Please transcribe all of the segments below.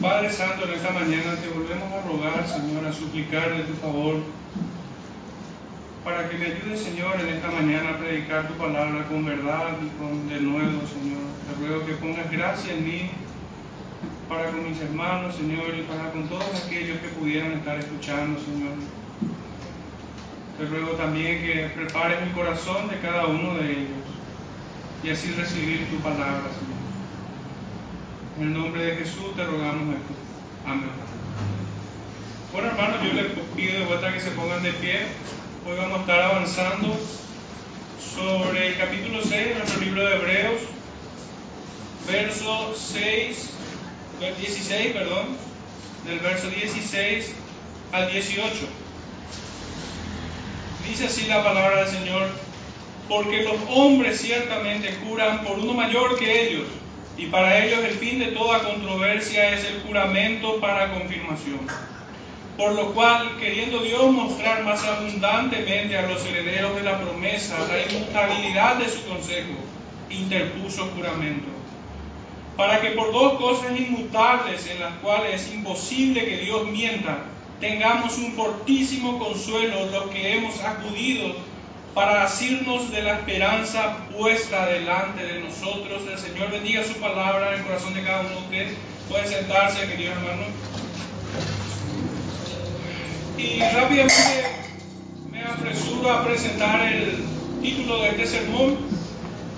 Padre Santo, en esta mañana te volvemos a rogar, Señor, a suplicar de tu favor, para que me ayudes, Señor, en esta mañana a predicar tu palabra con verdad y con de nuevo, Señor. Te ruego que pongas gracia en mí, para con mis hermanos, Señor, y para con todos aquellos que pudieran estar escuchando, Señor. Te ruego también que prepares el corazón de cada uno de ellos y así recibir tu palabra, Señor. En el nombre de Jesús te rogamos esto. Amén. Bueno, hermanos, yo les pido de vuelta que se pongan de pie. Hoy vamos a estar avanzando sobre el capítulo 6 de nuestro libro de Hebreos, verso 6, 16, perdón, del verso 16 al 18. Dice así la palabra del Señor, porque los hombres ciertamente juran por uno mayor que ellos, y para ellos el fin de toda controversia es el juramento para confirmación. Por lo cual, queriendo Dios mostrar más abundantemente a los herederos de la promesa la inmutabilidad de su consejo, interpuso juramento. Para que por dos cosas inmutables en las cuales es imposible que Dios mienta, tengamos un fortísimo consuelo los que hemos acudido para asirnos de la esperanza puesta delante de nosotros. El Señor bendiga su palabra en el corazón de cada uno de ustedes. Pueden sentarse, querido hermano. Y rápidamente me apresuro a presentar el título de este sermón.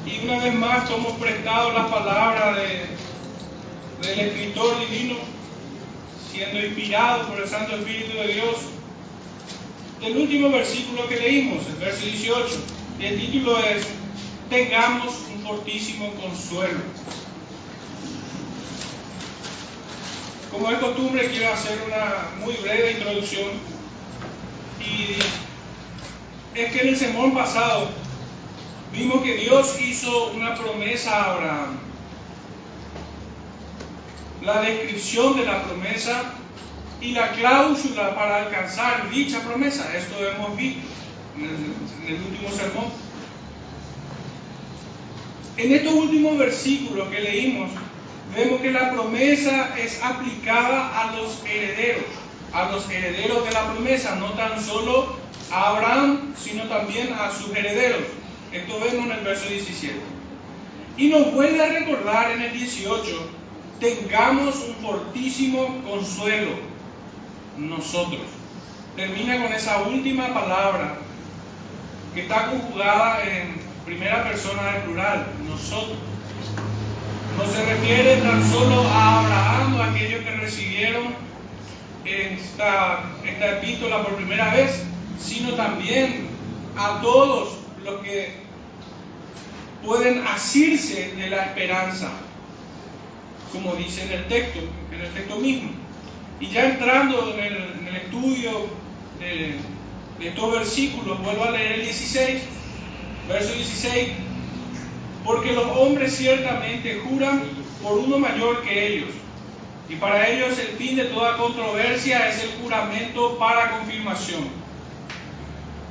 Y una vez más tomo prestado las palabras de, del escritor divino siendo inspirado por el Santo Espíritu de Dios. Del último versículo que leímos, el verso 18, y el título es, tengamos un fortísimo consuelo. Como es costumbre, quiero hacer una muy breve introducción. Y es que en el sermón pasado vimos que Dios hizo una promesa a Abraham la descripción de la promesa y la cláusula para alcanzar dicha promesa. Esto hemos visto en el, último sermón. En estos últimos versículos que leímos, vemos que la promesa es aplicada a los herederos, a los herederos de la promesa, no tan solo a Abraham, sino también a sus herederos. Esto vemos en el verso 17. Y nos vuelve a recordar en el 18 tengamos un fortísimo consuelo nosotros. Termina con esa última palabra que está conjugada en primera persona del plural, nosotros. No se refiere tan solo a Abraham a aquellos que recibieron esta, esta epístola por primera vez, sino también a todos los que pueden asirse de la esperanza como dice en el texto, en el texto mismo. Y ya entrando en el, en el estudio de, de, estos versículos, vuelvo a leer el 16, verso 16, porque los hombres ciertamente juran por uno mayor que ellos, y para ellos el fin de toda controversia es el juramento para confirmación.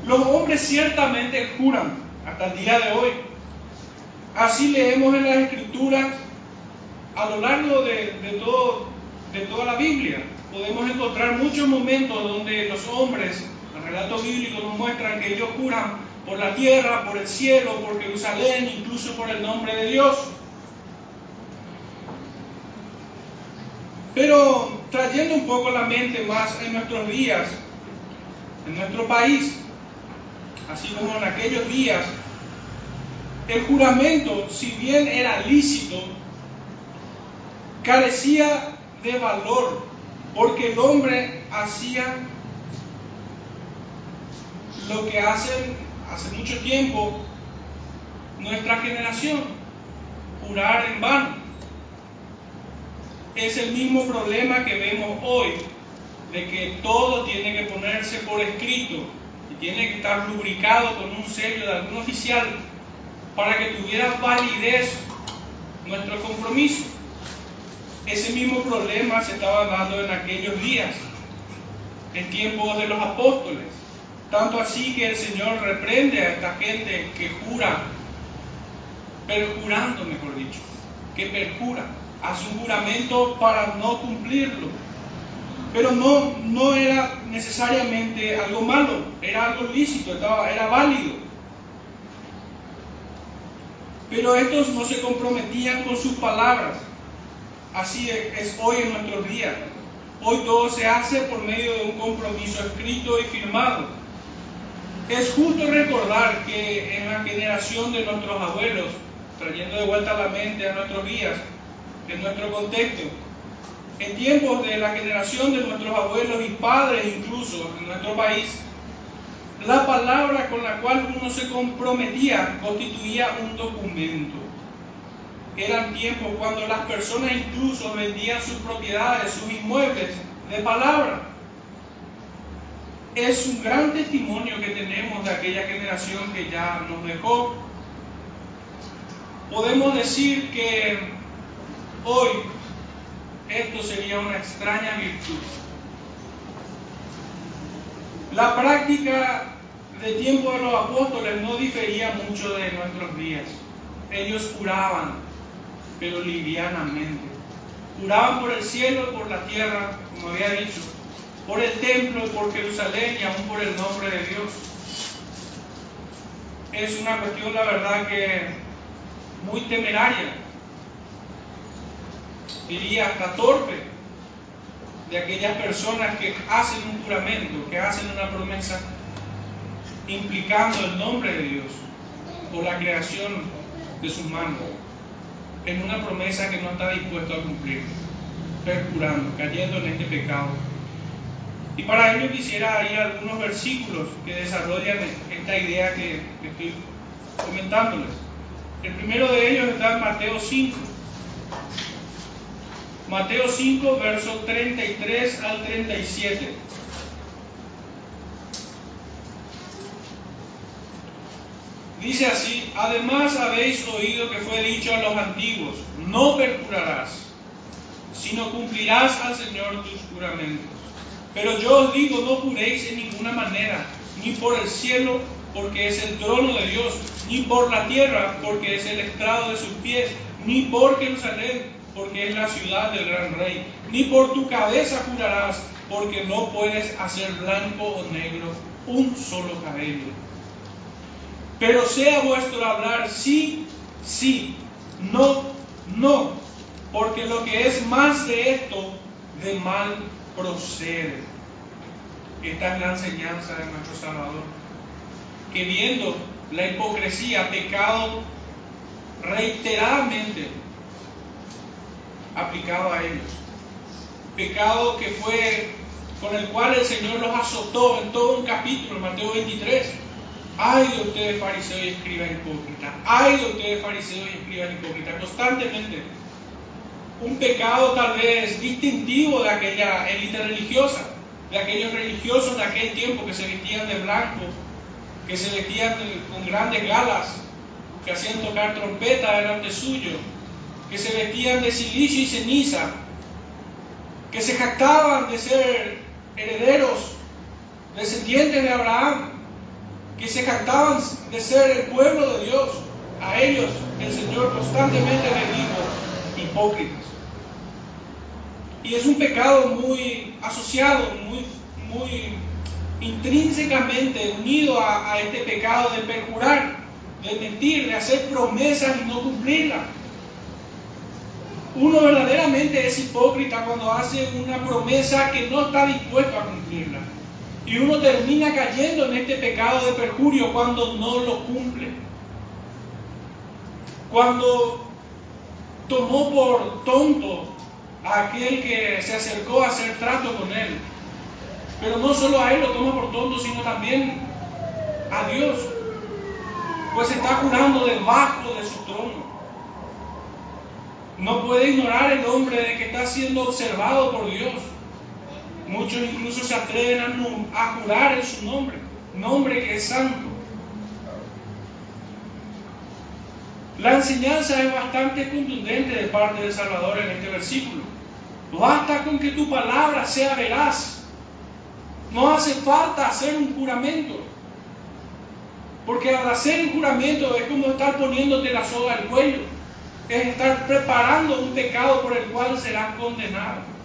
Los hombres ciertamente juran hasta el día de hoy. Así leemos en las escrituras a lo largo de, de, todo, de toda la Biblia podemos encontrar muchos momentos donde los hombres, los relatos bíblicos nos muestran que ellos juran por la tierra, por el cielo, por Jerusalén, incluso por el nombre de Dios. Pero trayendo un poco la mente más en nuestros días, en nuestro país, así como en aquellos días, el juramento, si bien era lícito, carecía de valor, porque el hombre hacía lo que hacen hace mucho tiempo nuestra generación, jurar en vano. Es el mismo problema que vemos hoy, de que todo tiene que ponerse por escrito y tiene que estar lubricado con un sello de algún oficial para que tuviera validez nuestro compromiso. Ese mismo problema se estaba dando en aquellos días, en tiempos de los apóstoles. Tanto así que el Señor reprende a esta gente que jura, perjurando, mejor dicho, que perjura. hace un juramento para no cumplirlo. Pero no, no era necesariamente algo malo, era algo lícito, estaba, era válido. Pero estos no se comprometían con sus palabras. Así es hoy en nuestros días. Hoy todo se hace por medio de un compromiso escrito y firmado. Es justo recordar que en la generación de nuestros abuelos, trayendo de vuelta a la mente a nuestros días, en nuestro contexto, en tiempos de la generación de nuestros abuelos y padres incluso en nuestro país, la palabra con la cual uno se comprometía constituía un documento. Eran tiempos cuando las personas incluso vendían sus propiedades, sus inmuebles de palabra. Es un gran testimonio que tenemos de aquella generación que ya nos dejó. Podemos decir que hoy esto sería una extraña virtud. La práctica de tiempo de los apóstoles no difería mucho de nuestros días. Ellos juraban, pero livianamente. Juraban por el cielo y por la tierra, como había dicho, por el templo por Jerusalén y aún por el nombre de Dios. Es una cuestión, la verdad, que muy temeraria, diría hasta torpe, de aquellas personas que hacen un juramento, que hacen una promesa implicando el nombre de Dios o la creación de sus manos en una promesa que no está dispuesto a cumplir, perjurando, cayendo en este pecado. Y para ello quisiera ir a algunos versículos que desarrollan esta idea que, que estoy comentándoles. El primero de ellos está en Mateo 5. Mateo 5, versos 33 al 37. Dice así, además habéis oído que fue dicho a los antiguos, no perjurarás, sino cumplirás al Señor tus juramentos. Pero yo os digo, no juréis en ninguna manera, ni por el cielo, porque es el trono de Dios, ni por la tierra, porque es el estrado de sus pies, ni por Jerusalén, porque es la ciudad del gran rey, ni por tu cabeza jurarás, porque no puedes hacer blanco o negro un solo cabello. Pero sea vuestro hablar sí, sí, no, no, porque lo que es más de esto, de mal procede. Esta es la enseñanza de nuestro Salvador, que viendo la hipocresía, pecado reiteradamente aplicado a ellos, pecado que fue con el cual el Señor los azotó en todo un capítulo, Mateo 23, Ay de ustedes fariseos y escribas hipócritas. Ay de ustedes fariseos y escribas hipócritas. Constantemente. Un pecado tal vez distintivo de aquella élite religiosa, de aquellos religiosos de aquel tiempo que se vestían de blanco, que se vestían con grandes galas, que hacían tocar trompeta delante suyo, que se vestían de silicio y ceniza, que se jactaban de ser herederos, descendientes de Abraham, que se jactaban de ser el pueblo de Dios, a ellos el Señor constantemente les dijo hipócritas. Y es un pecado muy asociado, muy, muy intrínsecamente unido a, a este pecado de perjurar, de mentir, de hacer promesas y no cumplirlas. Uno verdaderamente es hipócrita cuando hace una promesa que no está dispuesto a cumplirla. Y uno termina cayendo en este pecado de perjurio cuando no lo cumple. Cuando tomó por tonto a aquel que se acercó a hacer trato con él. Pero no solo a él lo toma por tonto, sino también a Dios. Pues está jurando debajo de su trono. No puede ignorar el hombre de que está siendo observado por Dios. Muchos incluso se atreven a, jurar en su nombre, nombre que es santo. La enseñanza es bastante contundente de parte del Salvador en este versículo. Basta con que tu palabra sea veraz. No hace falta hacer un juramento. Porque al hacer un juramento es como estar poniéndote la soga al cuello. es estar preparando un pecado por el cual serás condenado.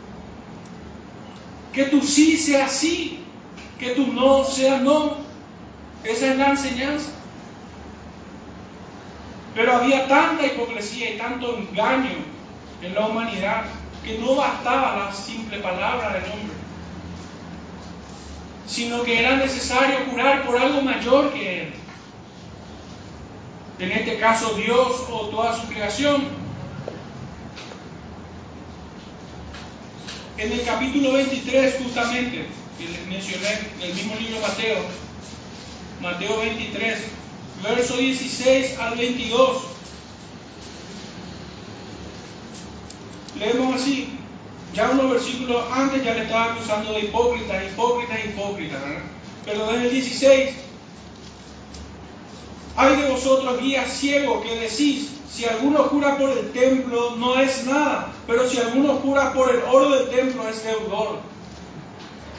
Que tu sí sea sí, que tu no sea no. Esa es la enseñanza. Pero había tanta hipocresía y tanto engaño en la humanidad que no bastaba la simple palabra del hombre, sino que era necesario curar por algo mayor que él. En este caso Dios o toda su creación. En el capítulo 23 justamente, que les mencioné, del mismo libro Mateo, Mateo 23, verso 16 al 22. Leemos así, ya unos versículos antes ya le estaba acusando de hipócrita, hipócrita, hipócrita, ¿verdad? Pero desde el 16, hay de vosotros guías ciegos que decís, si alguno jura por el templo no es nada, pero si alguno jura por el oro del templo es deudor.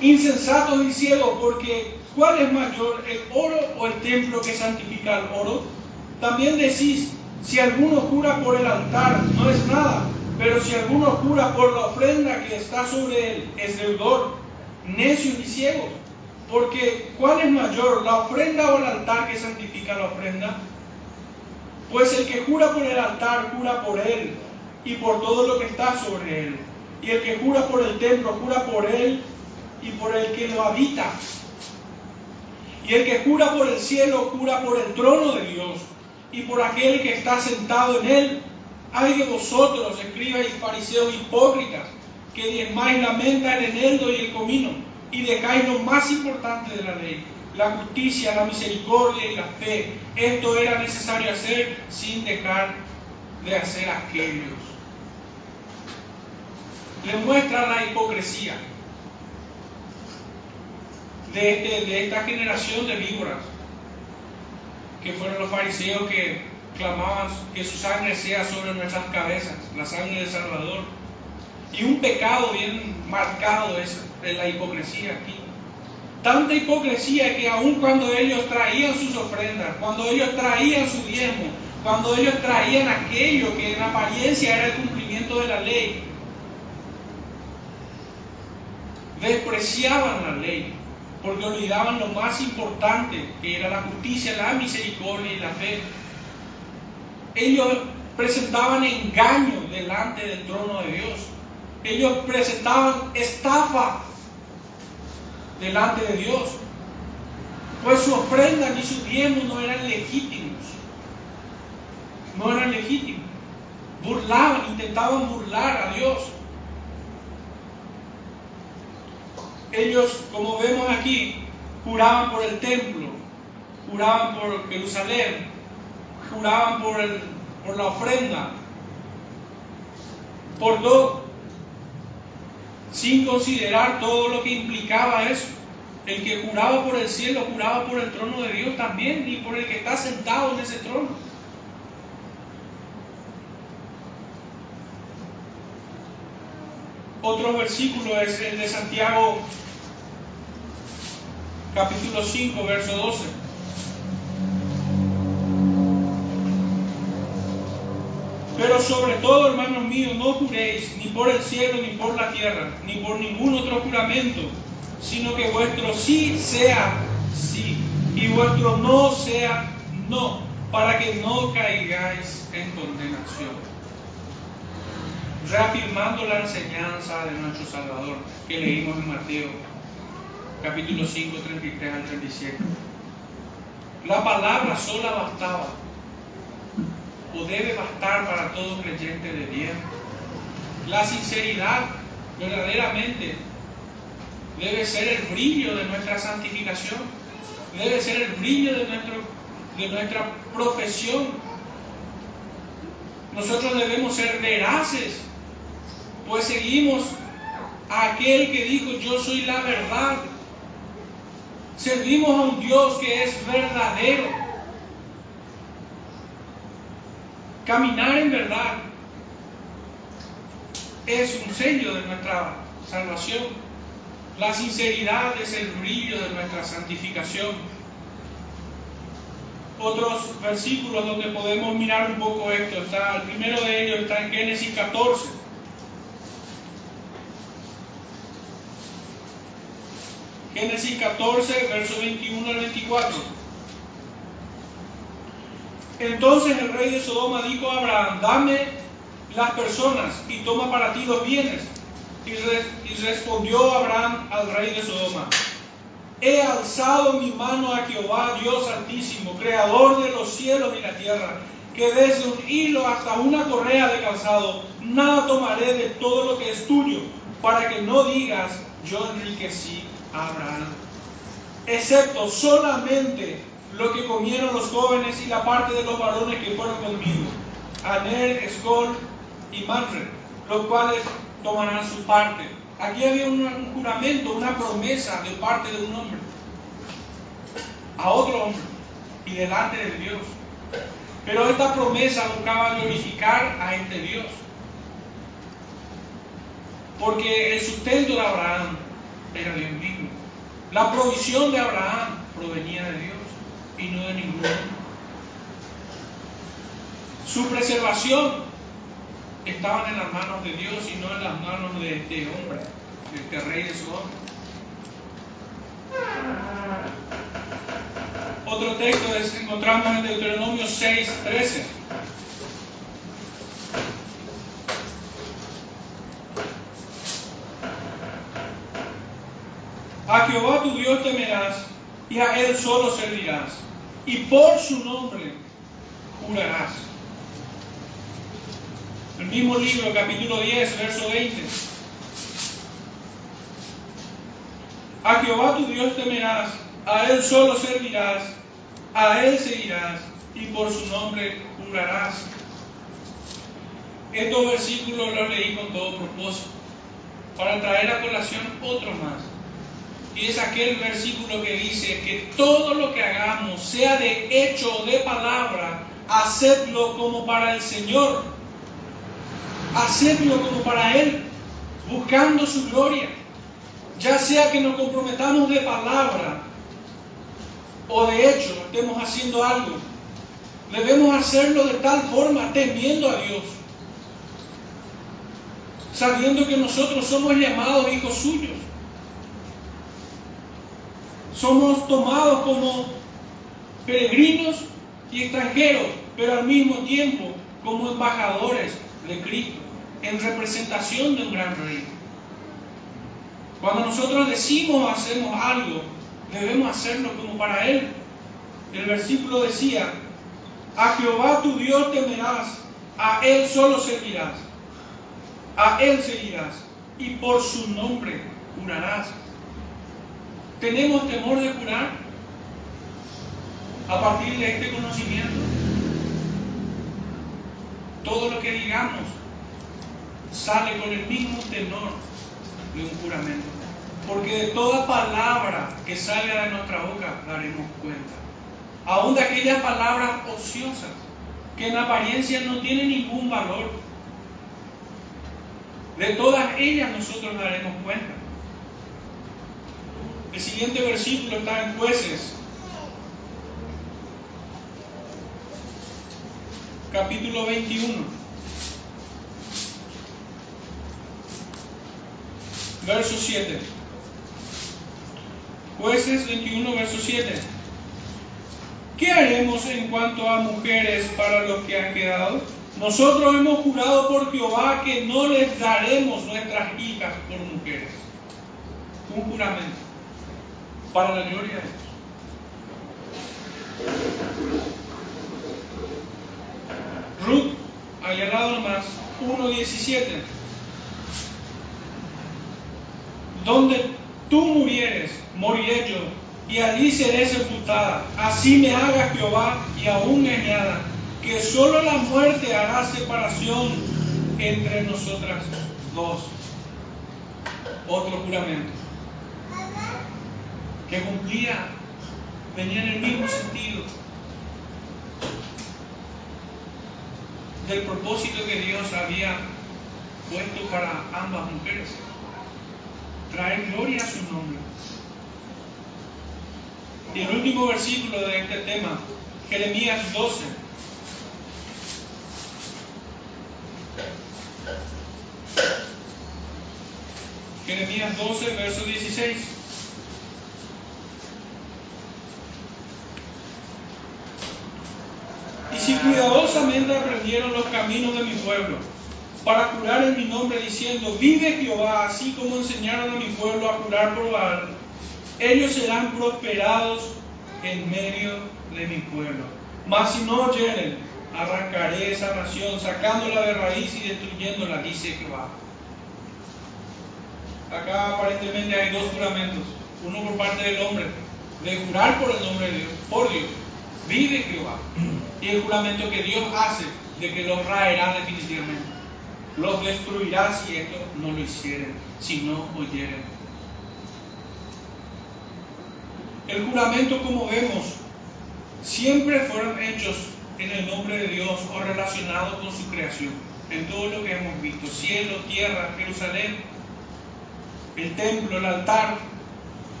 Insensatos y ciegos, porque ¿cuál es mayor, el oro o el templo que santifica el oro? También decís, si alguno jura por el altar no es nada, pero si alguno jura por la ofrenda que está sobre él es deudor. Necios y ciegos. Porque ¿cuál es mayor, la ofrenda o el altar que santifica la ofrenda? Pues el que jura por el altar, jura por él y por todo lo que está sobre él. Y el que jura por el templo, jura por él y por el que lo habita. Y el que jura por el cielo, jura por el trono de Dios y por aquel que está sentado en él. Hay de vosotros, escribas y fariseos hipócritas, que diezmáis la menta, el eneldo y el comino y dejáis lo más importante de la ley, la justicia, la misericordia y la fe. Esto era necesario hacer sin dejar de hacer aquellos. Le muestra la hipocresía de, este, de esta generación de víboras, que fueron los fariseos que clamaban que su sangre sea sobre nuestras cabezas, la sangre del Salvador. Y un pecado bien marcado es la hipocresía aquí. Tanta hipocresía que aun cuando ellos traían sus ofrendas, cuando ellos traían su diezmo, cuando ellos traían aquello que en apariencia era el cumplimiento de la ley, despreciaban la ley, porque olvidaban lo más importante, que era la justicia, la misericordia y la fe. Ellos presentaban engaño delante del trono de Dios. Ellos presentaban estafa delante de Dios. Pues su ofrenda ni su diezmo no eran legítimos. No eran legítimos. Burlaban, intentaban burlar a Dios. Ellos, como vemos aquí, juraban por el templo, juraban por Jerusalén, juraban por, el, por la ofrenda, por todo sin considerar todo lo que implicaba eso. El que juraba por el cielo, juraba por el trono de Dios también y por el que está sentado en ese trono. Otro versículo es el de Santiago capítulo 5, verso 12. Pero sobre todo, hermanos míos, no juréis ni por el cielo, ni por la tierra, ni por ningún otro juramento, sino que vuestro sí sea sí y vuestro no sea no, para que no caigáis en condenación. Reafirmando la enseñanza de nuestro Salvador que leímos en Mateo, capítulo 5, 33 al 37. La palabra sola bastaba o debe bastar para todo creyente de bien. La sinceridad verdaderamente debe ser el brillo de nuestra santificación, debe ser el brillo de, nuestro, de nuestra profesión. Nosotros debemos ser veraces, pues seguimos a aquel que dijo yo soy la verdad. Servimos a un Dios que es verdadero Caminar en verdad es un sello de nuestra salvación. La sinceridad es el brillo de nuestra santificación. otros versículos donde podemos mirar un poco esto. Está, el primero de ellos está en Génesis 14. Génesis 14, verso 21 al 24. Entonces el rey de Sodoma dijo a Abraham, dame las personas y toma para ti los bienes. Y, respondió Abraham al rey de Sodoma, he alzado mi mano a Jehová, Dios altísimo, creador de los cielos y la tierra, que desde un hilo hasta una correa de calzado, nada tomaré de todo lo que es tuyo, para que no digas, yo enriquecí Abraham, excepto solamente lo que comieron los jóvenes y la parte de los varones que fueron conmigo, Aner, Escol y Manre, los cuales tomarán su parte. Aquí había un, juramento, una promesa de parte de un hombre a otro hombre y delante de Dios. Pero esta promesa buscaba glorificar a este Dios. Porque el sustento de Abraham era Dios mismo. La provisión de Abraham provenía de Dios y no de ningún hombre. Su preservación estaban en las manos de Dios y no en las manos de este hombre, de este rey de su hombre. Otro texto es, encontramos en Deuteronomio 6, 13. A Jehová tu Dios temerás y a Él solo servirás, y por su nombre jurarás. El mismo libro, capítulo 10, verso 20. A Jehová tu Dios temerás, a Él solo servirás, a Él seguirás y por su nombre jurarás. Estos versículos los leí con todo propósito, para traer a colación otro más. Es aquel versículo que dice que todo lo que hagamos, sea de hecho o de palabra, hacedlo como para el Señor hacerlo como para Él, buscando su gloria. Ya sea que nos comprometamos de palabra o de hecho estemos haciendo algo, debemos hacerlo de tal forma temiendo a Dios, sabiendo que nosotros somos llamados hijos suyos. Somos tomados como peregrinos y extranjeros, pero al mismo tiempo como embajadores de Cristo en representación de un gran rey. Cuando nosotros decimos o hacemos algo, debemos hacerlo como para Él. El versículo decía, a Jehová tu Dios temerás, a Él solo servirás, a Él seguirás y por su nombre jurarás. ¿Tenemos temor de jurar a partir de este conocimiento? Todo lo que digamos sale con el mismo tenor de un juramento. Porque de toda palabra que salga de nuestra boca daremos cuenta. Aún de aquellas palabras ociosas que en apariencia no tienen ningún valor. De todas ellas nosotros daremos cuenta. El siguiente versículo está en jueces. Capítulo 21. verso 7. Jueces 21, verso 7. ¿Qué haremos en cuanto a mujeres para los que han quedado? Nosotros hemos jurado por Jehová que no les daremos nuestras hijas por mujeres. Un juramento para la gloria de Dios. Ruth, allá al lado más, 1.17 donde tú murieres, moriré yo, y allí seré sepultada. Así me haga Jehová y aún me añada, que solo la muerte hará separación entre nosotras dos. Otro juramento que cumplía, venía en el mismo sentido del propósito que Dios había puesto para ambas mujeres traer gloria a su nombre. Y el último versículo de este tema Jeremías 12. Jeremías 12, verso 16. Si cuidadosamente aprendieron los caminos de mi pueblo, para curar en mi nombre, diciendo, vive Jehová, así como enseñaron a mi pueblo a curar por Baal, ellos serán prosperados en medio de mi pueblo. Mas si no oyeren, arrancaré esa nación, sacándola de raíz y destruyéndola, dice Jehová. Acá aparentemente hay dos juramentos. Uno por parte del hombre, de jurar por el nombre de Dios, por Dios. Vive Jehová. Y el juramento que Dios hace de que los raerá definitivamente. Los destruirá si esto no lo hicieren, si no oyeren. El juramento, como vemos, siempre fueron hechos en el nombre de Dios o relacionados con su creación. En todo lo que hemos visto, cielo, tierra, Jerusalén, el templo, el altar,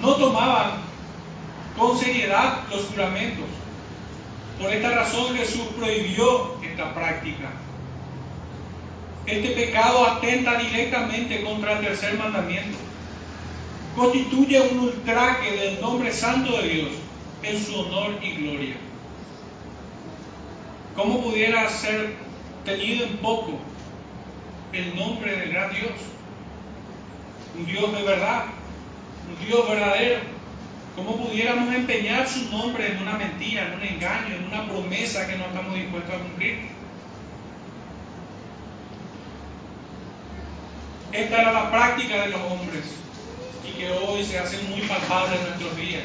no tomaban con seriedad los juramentos. Por esta razón Jesús prohibió esta práctica. Este pecado atenta directamente contra el tercer mandamiento. Constituye un ultraje del nombre santo de Dios en su honor y gloria. ¿Cómo pudiera ser tenido en poco el nombre del gran Dios? un Dios de verdad, un Dios verdadero. ¿Cómo pudiéramos empeñar su nombre en una mentira, en un engaño, en una promesa que no estamos dispuestos a cumplir? Esta era la práctica de los hombres y que hoy se hace muy palpable en nuestros días.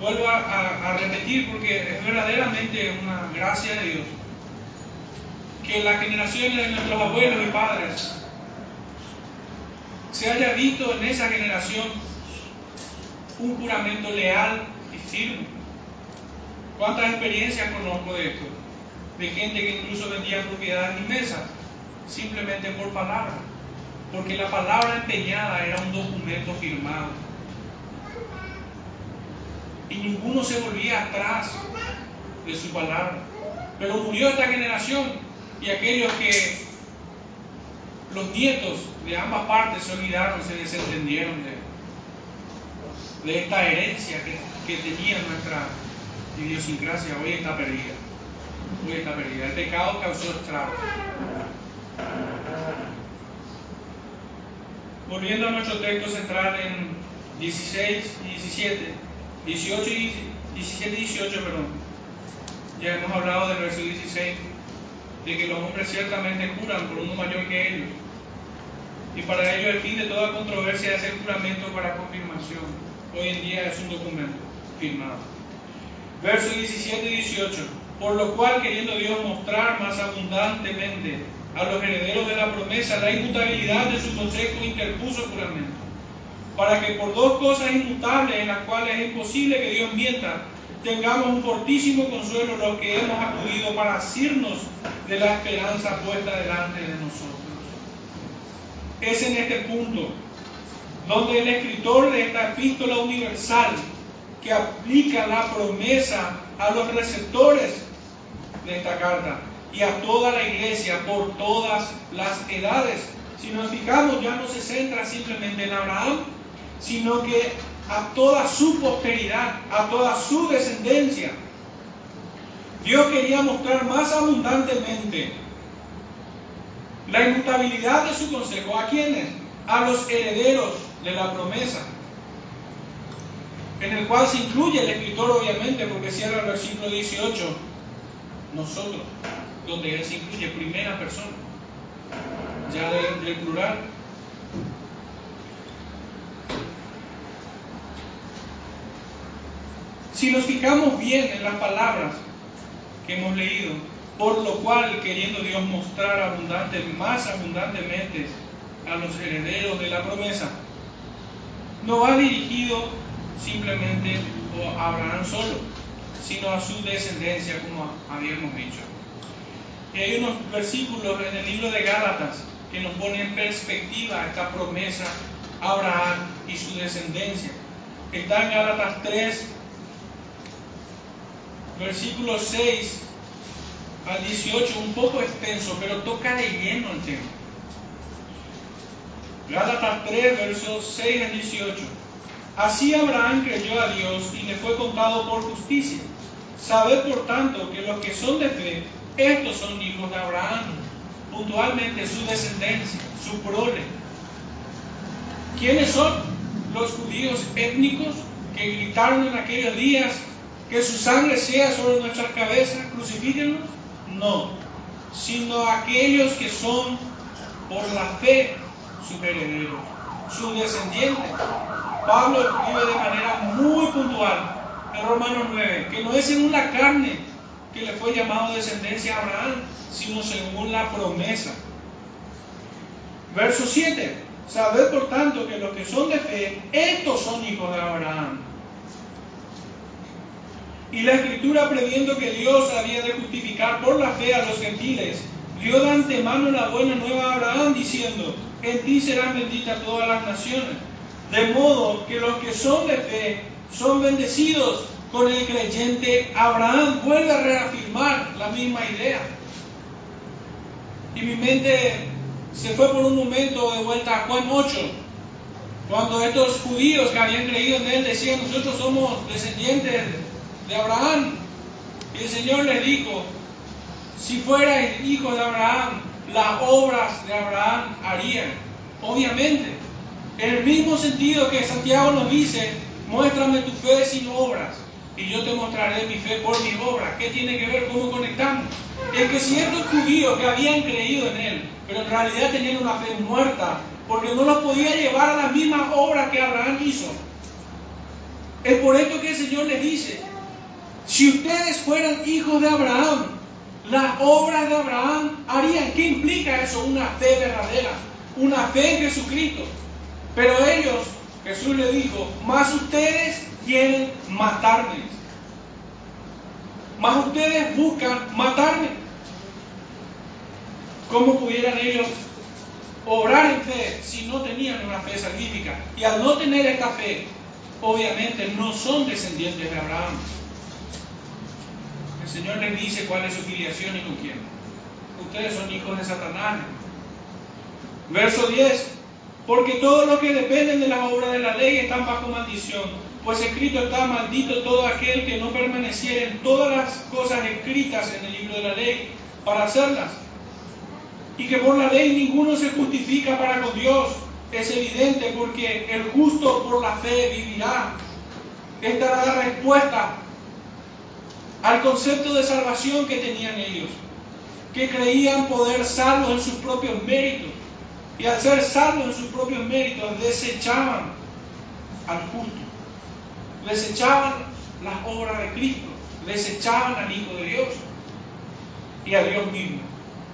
Vuelvo a, repetir porque es verdaderamente una gracia de Dios que las generaciones de nuestros abuelos y padres se haya visto en esa generación un juramento leal y firme. ¿Cuántas experiencias conozco de esto? De gente que incluso vendía propiedades inmensas, simplemente por palabra, porque la palabra empeñada era un documento firmado. Y ninguno se volvía atrás de su palabra. Pero murió esta generación y aquellos que los nietos de ambas partes se olvidaron, se desentendieron de, de esta herencia que, que tenía nuestra idiosincrasia. Hoy está perdida. Hoy está perdida. El pecado causó estragos. Volviendo a nuestro texto central en 16 y 17, 18 y 17 y 18, perdón. Ya hemos hablado del verso 16, de que los hombres ciertamente juran por uno mayor que ellos y para ello el fin de toda controversia es el juramento para confirmación. Hoy en día es un documento firmado. Versos 17 y 18. Por lo cual, queriendo Dios mostrar más abundantemente a los herederos de la promesa la inmutabilidad de su consejo, interpuso juramento. Para que por dos cosas inmutables en las cuales es imposible que Dios mienta, tengamos un fortísimo consuelo los que hemos acudido para asirnos de la esperanza puesta delante de nosotros es en este punto donde el escritor de esta epístola universal que aplica la promesa a los receptores de esta carta y a toda la iglesia por todas las edades. Si nos fijamos, ya no se centra simplemente en Abraham, sino que a toda su posteridad, a toda su descendencia. Dios quería mostrar más abundantemente la inmutabilidad de su consejo, ¿a quiénes? A los herederos de la promesa, en el cual se incluye el escritor obviamente, porque cierra el versículo 18, nosotros, donde él se incluye primera persona, ya del, plural. Si nos fijamos bien en las palabras que hemos leído, por lo cual, queriendo Dios mostrar abundante, más abundantemente a los herederos de la promesa, no va dirigido simplemente a Abraham solo, sino a su descendencia, como habíamos dicho. Y hay unos versículos en el libro de Gálatas que nos ponen en perspectiva esta promesa a Abraham y su descendencia. Está en Gálatas 3, versículos 6 al 18, un poco extenso, pero toca de lleno el tema. Gálatas 3, versos 6 al 18. Así Abraham creyó a Dios y le fue contado por justicia. Sabed por tanto que los que son de fe, estos son hijos de Abraham, puntualmente su descendencia, su prole. ¿Quiénes son? Los judíos étnicos que gritaron en aquellos días que su sangre sea sobre nuestras cabezas, crucifíquenlos. No, sino aquellos que son por la fe sus herederos, sus descendientes. Pablo escribe de manera muy puntual en Romanos 9 que no es según la carne que le fue llamado descendencia a Abraham, sino según la promesa. Verso 7. Sabed por tanto que los que son de fe, estos son hijos de Abraham. Y la escritura previendo que Dios había de justificar por la fe a los gentiles, dio de antemano la buena nueva a Abraham diciendo, en ti serán benditas todas las naciones. De modo que los que son de fe son bendecidos con el creyente Abraham. Vuelve a reafirmar la misma idea. Y mi mente se fue por un momento de vuelta a Juan 8, cuando estos judíos que habían creído en él decían, nosotros somos descendientes de Abraham. Y el Señor les dijo, si fuerais hijos de Abraham, las obras de Abraham harían. Obviamente, en el mismo sentido que Santiago nos dice, muéstrame tu fe sin obras y yo te mostraré mi fe por mis obras. ¿Qué tiene que ver? ¿Cómo conectamos? Es que si estos judíos que habían creído en él, pero en realidad tenían una fe muerta, porque no los podía llevar a la misma obra que Abraham hizo. Es por esto que el Señor les dice, si ustedes fueran hijos de Abraham, las obras de Abraham harían. ¿Qué implica eso? Una fe verdadera, una fe en Jesucristo. Pero ellos, Jesús le dijo, más ustedes quieren matarme. Más ustedes buscan matarme. ¿Cómo pudieran ellos obrar en fe si no tenían una fe salvífica? Y al no tener esta fe, obviamente no son descendientes de Abraham. El Señor les dice cuál es su filiación y con quién. Ustedes son hijos de Satanás. Verso 10. Porque todos los que dependen de las obras de la ley están bajo maldición. Pues escrito está maldito todo aquel que no permaneciera en todas las cosas escritas en el libro de la ley para hacerlas. Y que por la ley ninguno se justifica para con Dios. Es evidente porque el justo por la fe vivirá. Esta era la respuesta al concepto de salvación que tenían ellos, que creían poder salvos en sus propios méritos. Y al ser salvos en sus propios méritos, desechaban al justo, desechaban las obras de Cristo, desechaban al Hijo de Dios y a Dios mismo.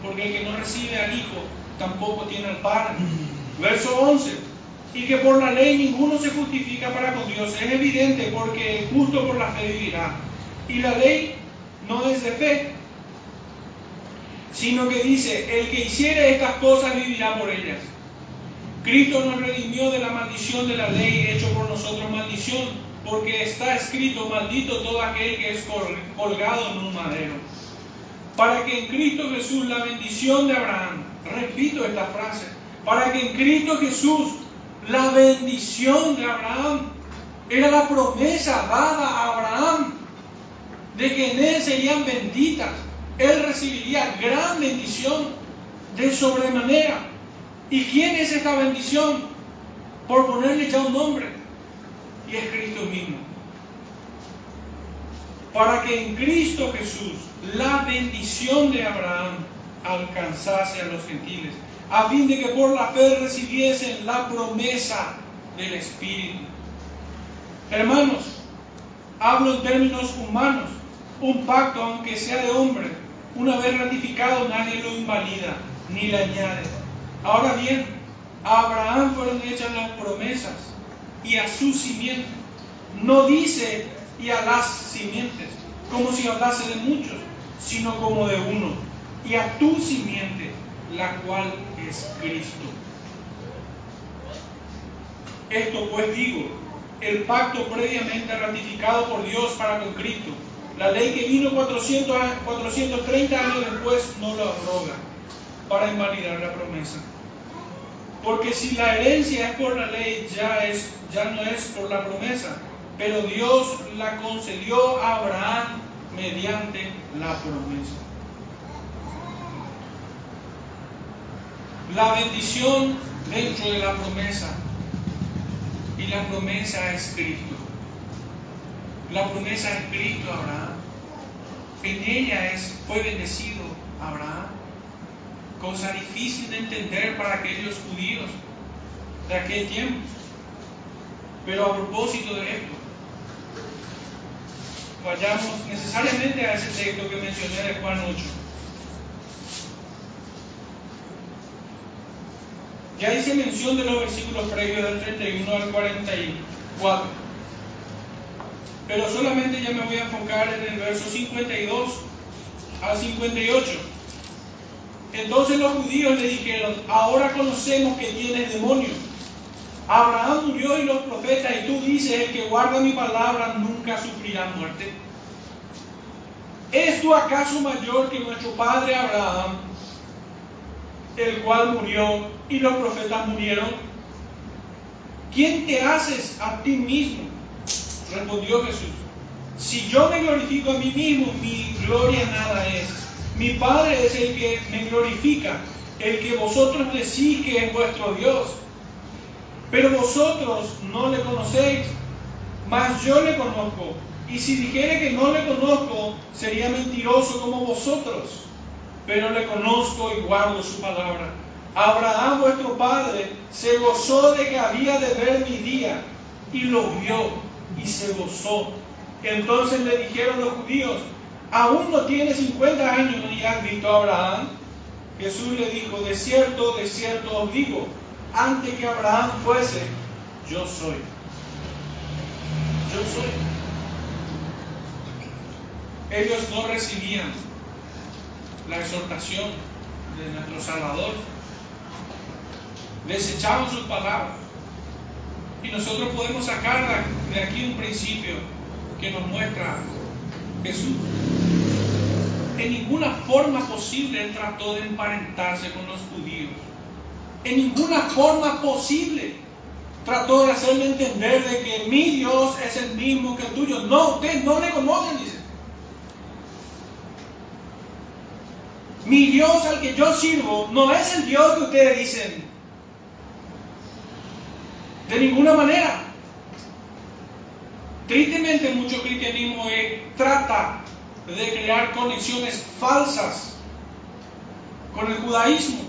Porque el que no recibe al Hijo tampoco tiene al Padre. Verso 11. Y que por la ley ninguno se justifica para con Dios. Es evidente porque justo por la fe vivirá. Y la ley no es de fe, sino que dice, el que hiciere estas cosas vivirá por ellas. Cristo nos redimió de la maldición de la ley, hecho por nosotros maldición, porque está escrito, maldito todo aquel que es colgado en un madero. Para que en Cristo Jesús la bendición de Abraham, repito esta frase, para que en Cristo Jesús la bendición de Abraham era la promesa dada a Abraham de que en él serían benditas. Él recibiría gran bendición de sobremanera. ¿Y quién es esta bendición? Por ponerle ya un nombre. Y es Cristo mismo. Para que en Cristo Jesús la bendición de Abraham alcanzase a los gentiles, a fin de que por la fe recibiesen la promesa del Espíritu. Hermanos, hablo en términos humanos. Un pacto, aunque sea de hombre, una vez ratificado, nadie lo invalida ni le añade. Ahora bien, a Abraham fueron hechas las promesas y a su simiente. No dice y a las simientes, como si hablase de muchos, sino como de uno. Y a tu simiente, la cual es Cristo. Esto pues digo, el pacto previamente ratificado por Dios para con Cristo La ley que vino 400, 430 años después no lo abroga para invalidar la promesa. Porque si la herencia es por la ley, ya, es, ya no es por la promesa. Pero Dios la concedió a Abraham mediante la promesa. La bendición dentro de la promesa. Y la promesa es Cristo. La promesa es Cristo Abraham. En ella es, fue bendecido Abraham. Cosa difícil de entender para aquellos judíos de aquel tiempo. Pero a propósito de esto, vayamos necesariamente a ese texto que mencioné de Juan 8. Ya hice mención de los versículos previos del 31 al 44, pero solamente ya me voy a enfocar en el verso 52 al 58. Entonces los judíos le dijeron, ahora conocemos que tienes demonio. Abraham murió y los profetas, y tú dices, el que guarda mi palabra nunca sufrirá muerte. ¿Eres tú acaso mayor que nuestro padre Abraham, el cual murió y los profetas murieron? ¿Quién te haces a ti mismo? Respondió Jesús. Si yo me glorifico a mí mismo, mi gloria nada es. Mi Padre es el que me glorifica, el que vosotros decís que es vuestro Dios. Pero vosotros no le conocéis, mas yo le conozco. Y si dijere que no le conozco, sería mentiroso como vosotros. Pero le conozco y guardo su palabra. Abraham, vuestro padre, se gozó de que había de ver mi día, y lo vio y se gozó. Entonces le dijeron los judíos, aún no tiene 50 años y has visto a Abraham. Jesús le dijo, de cierto, de cierto os digo, antes que Abraham fuese, yo soy. Yo soy. Ellos no recibían la exhortación de nuestro Salvador. Desechaban sus palabras. Y nosotros podemos sacar de aquí un principio que nos muestra Jesús. En ninguna forma posible él trató de emparentarse con los judíos. En ninguna forma posible trató de hacerle entender de que mi Dios es el mismo que el tuyo. No, ustedes no le conocen, dice. Mi Dios al que yo sirvo no es el Dios que ustedes dicen. De ninguna manera. Tristemente mucho cristianismo trata de crear conexiones falsas con el judaísmo.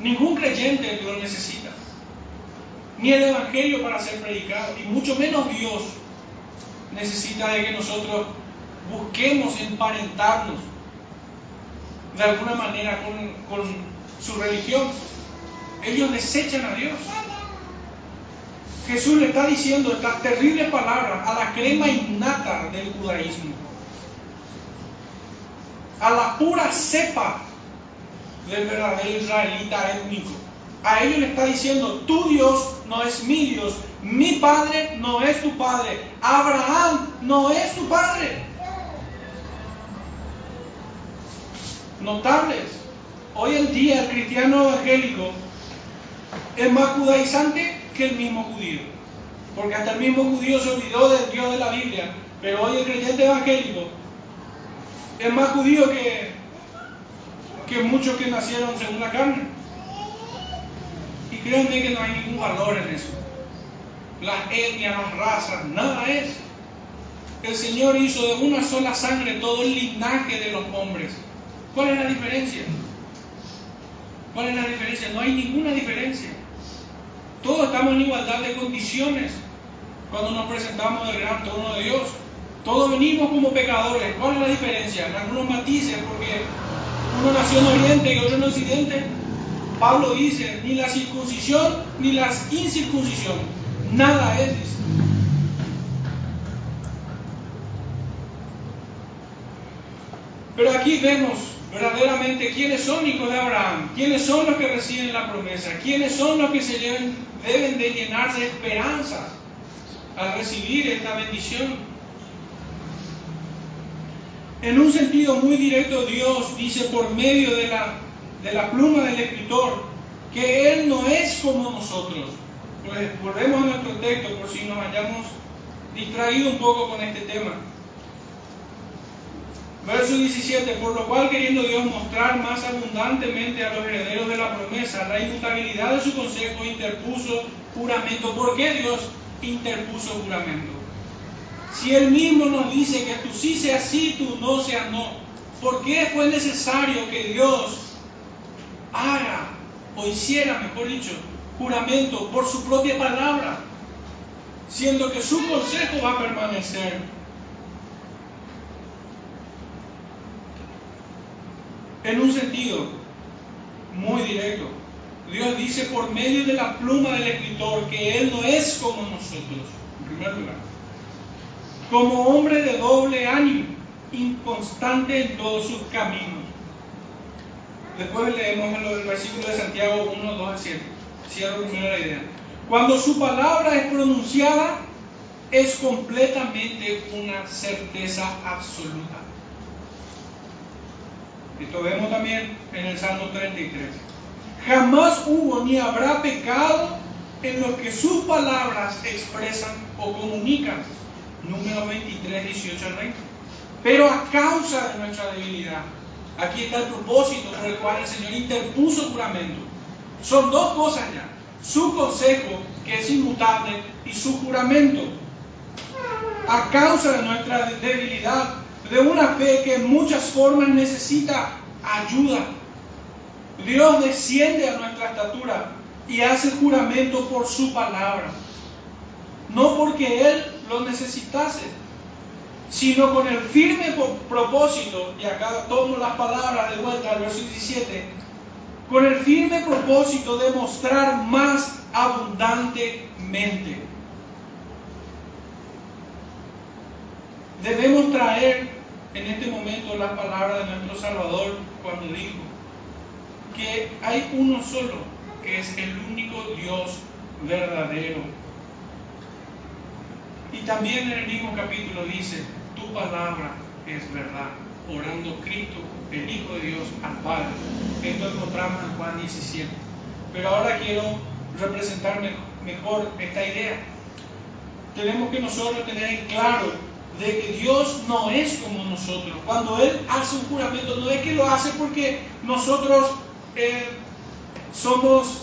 Ningún creyente lo necesita, ni el Evangelio para ser predicado, y mucho menos Dios necesita de que nosotros busquemos emparentarnos de alguna manera con su religión. Ellos desechan a Dios. Jesús le está diciendo estas terribles palabras a la crema innata del judaísmo, a la pura cepa del verdadero israelita étnico. A ellos le está diciendo, tu Dios no es mi Dios, mi Padre no es tu Padre, Abraham no es tu Padre. Notables, hoy en día el cristiano evangélico es más judaizante que el mismo judío. Porque hasta el mismo judío se olvidó del Dios de la Biblia. Pero hoy el creyente evangélico es más judío que, que muchos que nacieron según la carne. Y créanme que no hay ningún valor en eso. Las etnias, las razas, nada es. El Señor hizo de una sola sangre todo el linaje de los hombres. ¿Cuál es la diferencia? ¿Cuál es la diferencia? No hay ninguna diferencia. Todos estamos en igualdad de condiciones cuando nos presentamos del gran trono de Dios. Todos venimos como pecadores. ¿Cuál es la diferencia? En algunos matices, porque uno nació en Oriente y otro en Occidente. Pablo dice, ni la circuncisión ni la incircuncisión. Nada es, Pero aquí vemos verdaderamente quiénes son hijos de Abraham, quiénes son los que reciben la promesa, quiénes son los que se deben, de llenar de esperanza al recibir esta bendición. En un sentido muy directo, Dios dice por medio de la, de la pluma del escritor que Él no es como nosotros. Pues volvemos a nuestro texto por si nos hayamos distraído un poco con este tema. Verso 17, por lo cual queriendo Dios mostrar más abundantemente a los herederos de la promesa la inmutabilidad de su consejo, interpuso juramento. ¿Por qué Dios interpuso juramento? Si Él mismo nos dice que tú sí seas sí, tú no seas no, ¿por qué fue necesario que Dios haga o hiciera, mejor dicho, juramento por su propia palabra, siendo que su consejo va a permanecer? En un sentido muy directo. Dios dice por medio de la pluma del escritor que Él no es como nosotros, en primer lugar. Como hombre de doble ánimo, inconstante en todos sus caminos. Después leemos el versículo de Santiago 1, 2 al 7. Cierro primero la idea. Cuando su palabra es pronunciada, es completamente una certeza absoluta. Esto vemos también en el Salmo 33. Jamás hubo ni habrá pecado en lo que sus palabras expresan o comunican. Número 23, 18 al 20. Pero a causa de nuestra debilidad, aquí está el propósito por el cual el Señor interpuso juramento. Son dos cosas ya. Su consejo, que es inmutable, y su juramento. A causa de nuestra debilidad, de una fe que en muchas formas necesita ayuda. Dios desciende a nuestra estatura y hace juramento por su palabra. No porque Él lo necesitase, sino con el firme propósito, y acá tomo las palabras de vuelta al verso 17, con el firme propósito de mostrar más abundantemente. Debemos traer en este momento las palabras de nuestro Salvador cuando dijo que hay uno solo, que es el único Dios verdadero. Y también en el mismo capítulo dice, tu palabra es verdad, orando Cristo, el Hijo de Dios, al Padre. Esto encontramos en Juan 17. Pero ahora quiero representar mejor esta idea. Tenemos que nosotros tener en claro de que Dios no es como nosotros. Cuando Él hace un juramento, no es que lo hace porque nosotros eh, somos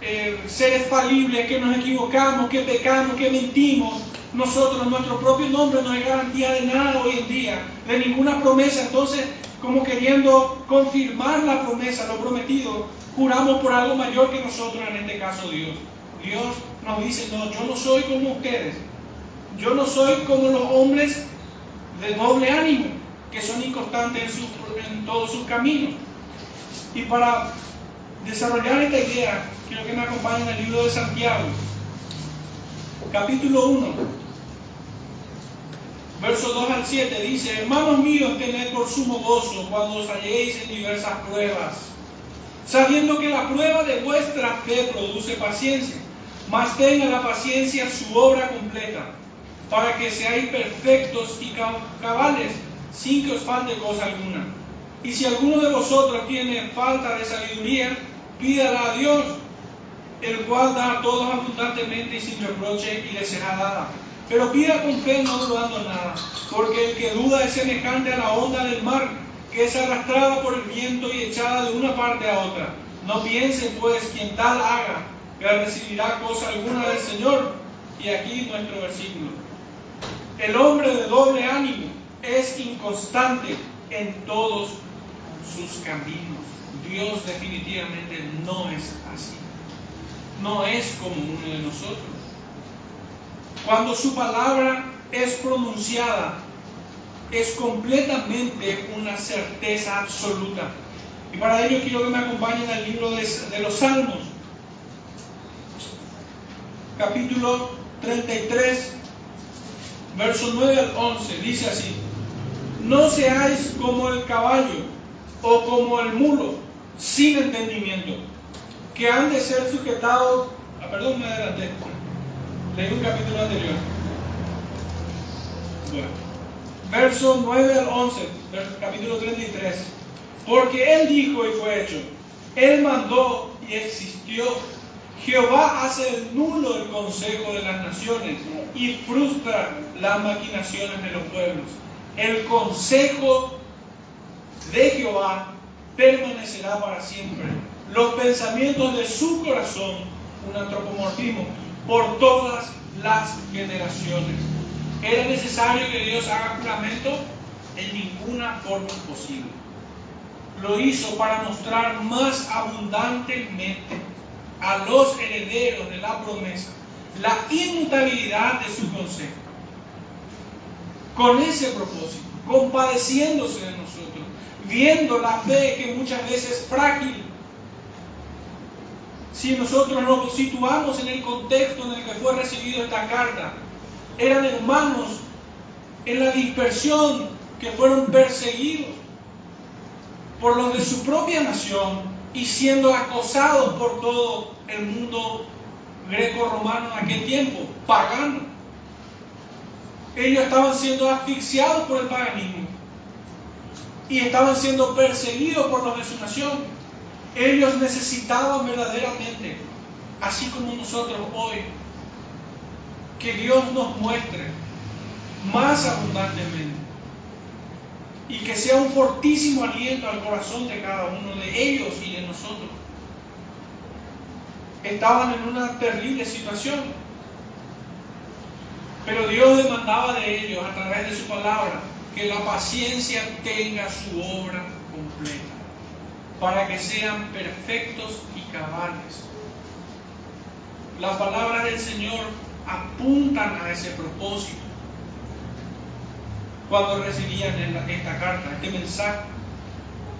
eh, seres falibles, que nos equivocamos, que pecamos, que mentimos. Nosotros, nuestro propio nombre no es garantía de nada hoy en día, de ninguna promesa. Entonces, como queriendo confirmar la promesa, lo prometido, juramos por algo mayor que nosotros, en este caso Dios. Dios nos dice, no, yo no soy como ustedes. Yo no soy como los hombres de doble ánimo, que son inconstantes en, todos sus caminos. Y para desarrollar esta idea, quiero que me acompañen al libro de Santiago, capítulo 1, versos 2 al 7, dice, hermanos míos, tened por sumo gozo cuando os halléis en diversas pruebas, sabiendo que la prueba de vuestra fe produce paciencia, mas tenga la paciencia su obra completa para que seáis perfectos y cabales, sin que os falte cosa alguna. Y si alguno de vosotros tiene falta de sabiduría, pídala a Dios, el cual da a todos abundantemente y sin reproche y le será dada. Pero pida con fe, no dudando nada, porque el que duda es semejante a la onda del mar, que es arrastrada por el viento y echada de una parte a otra. No piense pues quien tal haga, que recibirá cosa alguna del Señor. Y aquí nuestro versículo. El hombre de doble ánimo es inconstante en todos sus caminos. Dios definitivamente no es así. No es como uno de nosotros. Cuando su palabra es pronunciada, es completamente una certeza absoluta. Y para ello quiero que me acompañen al libro de, los Salmos, capítulo 33, verso 9 al 11, dice así, no seáis como el caballo o como el mulo sin entendimiento, que han de ser sujetados, ah, perdón, me adelanté, leí un capítulo anterior. Bueno, verso 9 al 11, capítulo 33. Porque Él dijo y fue hecho. Él mandó y existió. Jehová hace nulo el consejo de las naciones y frustra las maquinaciones de los pueblos. El consejo de Jehová permanecerá para siempre. Los pensamientos de su corazón, un antropomorfismo, por todas las generaciones. ¿Era necesario que Dios haga juramento? En ninguna forma posible. Lo hizo para mostrar más abundantemente a los herederos de la promesa la inmutabilidad de su consejo. Con ese propósito, compadeciéndose de nosotros, viendo la fe que muchas veces es frágil. Si nosotros nos situamos en el contexto en el que fue recibida esta carta, eran hermanos en la dispersión que fueron perseguidos por los de su propia nación y siendo acosados por todo el mundo greco-romano en aquel tiempo, pagano. Ellos estaban siendo asfixiados por el paganismo y estaban siendo perseguidos por los de su nación. Ellos necesitaban verdaderamente, así como nosotros hoy, que Dios nos muestre más abundantemente y que sea un fortísimo aliento al corazón de cada uno de ellos y de nosotros. Estaban en una terrible situación, pero Dios demandaba de ellos a través de su palabra que la paciencia tenga su obra completa, para que sean perfectos y cabales. Las palabras del Señor apuntan a ese propósito cuando recibían esta carta, este mensaje.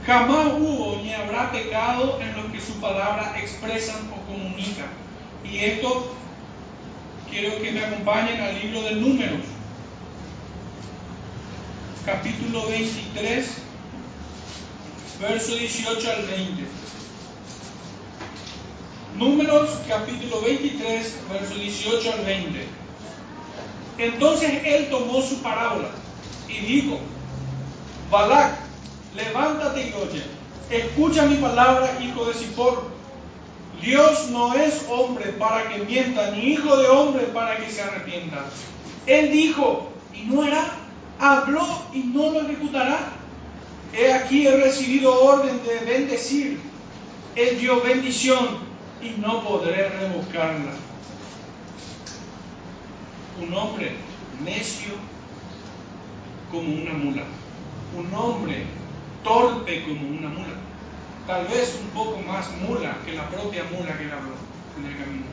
Jamás hubo ni habrá pecado en lo que su palabra expresan o comunican. Y esto quiero que me acompañen al libro de Números, capítulo 23, verso 18 al 20. Números capítulo 23, verso 18 al 20. Entonces él tomó su parábola y dijo, Balac, levántate y oye, escucha mi palabra, hijo de Sipor. Dios no es hombre para que mienta, ni hijo de hombre para que se arrepienta. Él dijo, y no hará, habló y no lo ejecutará. He aquí he recibido orden de bendecir. Él dio bendición y no podré revocarla. Un hombre necio como una mula. Un hombre torpe como una mula. Tal vez un poco más mula que la propia mula que él habló en el camino.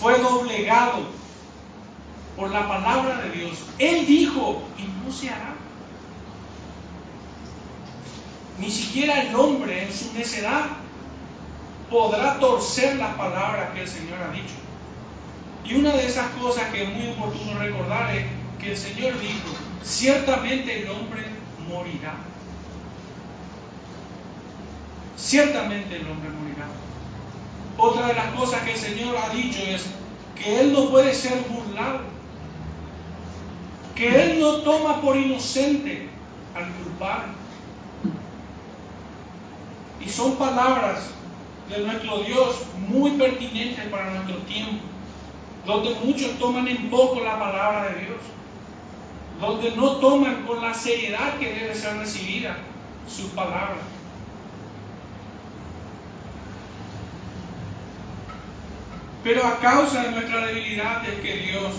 Fue doblegado por la palabra de Dios. Él dijo y no se hará. Ni siquiera el hombre en su necedad podrá torcer las palabras que el Señor ha dicho. Y una de esas cosas que es muy oportuno recordar es que el Señor dijo, ciertamente el hombre morirá. Ciertamente el hombre morirá. Otra de las cosas que el Señor ha dicho es que Él no puede ser burlado, que Él no toma por inocente al culpable. Y son palabras de nuestro Dios muy pertinentes para nuestro tiempo, donde muchos toman en poco la palabra de Dios donde no toman con la seriedad que debe ser recibida su palabra. Pero a causa de nuestra debilidad es que Dios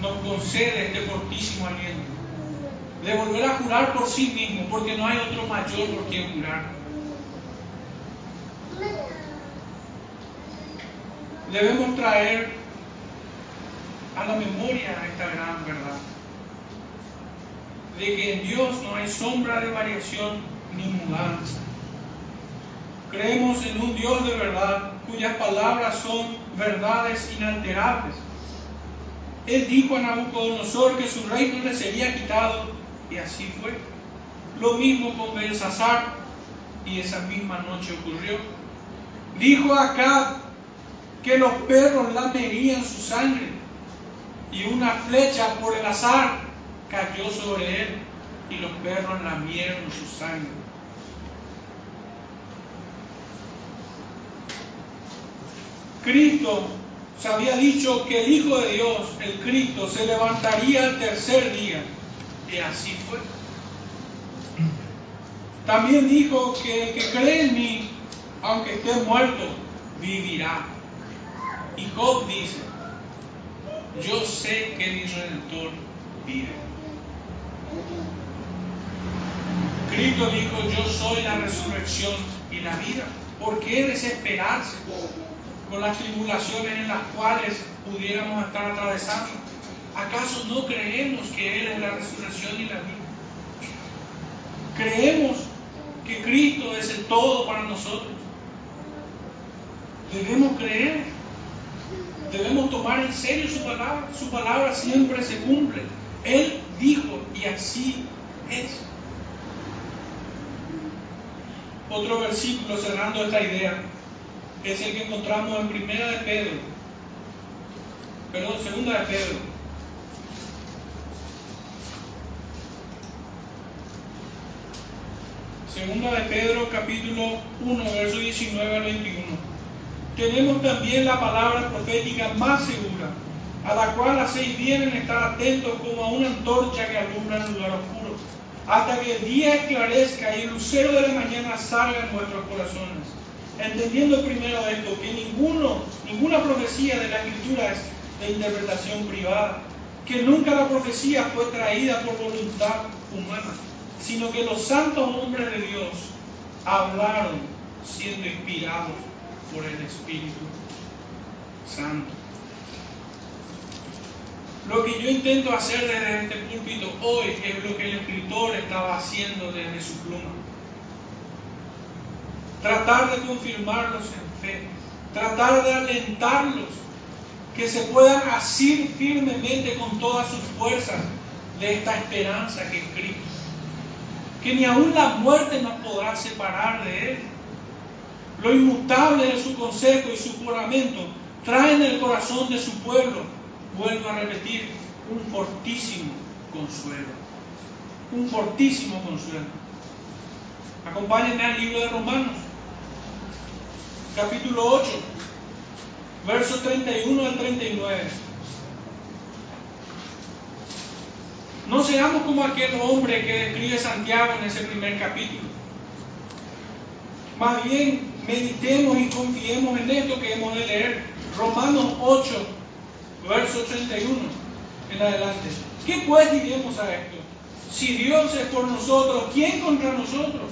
nos concede este fortísimo aliento de volver a jurar por sí mismo, porque no hay otro mayor por quien jurar. Debemos traer a la memoria esta gran verdad de que en Dios no hay sombra de variación ni mudanza. Creemos en un Dios de verdad cuyas palabras son verdades inalterables. Él dijo a Nabucodonosor que su reino le sería quitado y así fue. Lo mismo con Belsasar y esa misma noche ocurrió. Dijo acá que los perros lamerían su sangre y una flecha por el azar cayó sobre él y los perros lamieron su sangre. Cristo se había dicho que el Hijo de Dios, el Cristo, se levantaría al tercer día. Y así fue. También dijo que el que cree en mí, aunque esté muerto, vivirá. Y Job dice, yo sé que mi redentor vive. Cristo dijo, yo soy la resurrección y la vida. ¿Por qué desesperarse con las tribulaciones en las cuales pudiéramos estar atravesando? ¿Acaso no creemos que Él es la resurrección y la vida? Creemos que Cristo es el todo para nosotros. Debemos creer, debemos tomar en serio su palabra. Su palabra siempre se cumple. Él dijo y así es. Otro versículo cerrando esta idea es el que encontramos en Primera de Pedro, perdón, Segunda de Pedro. Segunda de Pedro, capítulo 1, verso 19 al 21. Tenemos también la palabra profética más segura, a la cual hacéis bien en estar atentos como a una antorcha que alumbra en el lugar oscuro hasta que el día esclarezca y el lucero de la mañana salga en vuestros corazones. Entendiendo primero esto, que ninguno, ninguna profecía de la Escritura es de interpretación privada, que nunca la profecía fue traída por voluntad humana, sino que los santos hombres de Dios hablaron siendo inspirados por el Espíritu Santo. Lo que yo intento hacer desde este púlpito hoy es lo que el escritor estaba haciendo desde su pluma. Tratar de confirmarlos en fe, tratar de alentarlos, que se puedan asir firmemente con todas sus fuerzas de esta esperanza que es Cristo. Que ni aun la muerte nos podrá separar de Él. Lo inmutable de su consejo y su juramento traen el corazón de su pueblo vuelvo a repetir, un fortísimo consuelo. Un fortísimo consuelo. Acompáñenme al libro de Romanos, capítulo 8, versos 31 al 39. No seamos como aquel hombre que describe Santiago en ese primer capítulo. Más bien, meditemos y confiemos en esto que hemos de leer. Romanos 8, verso 81 en adelante. ¿Qué pues diremos a esto? Si Dios es por nosotros, ¿quién contra nosotros?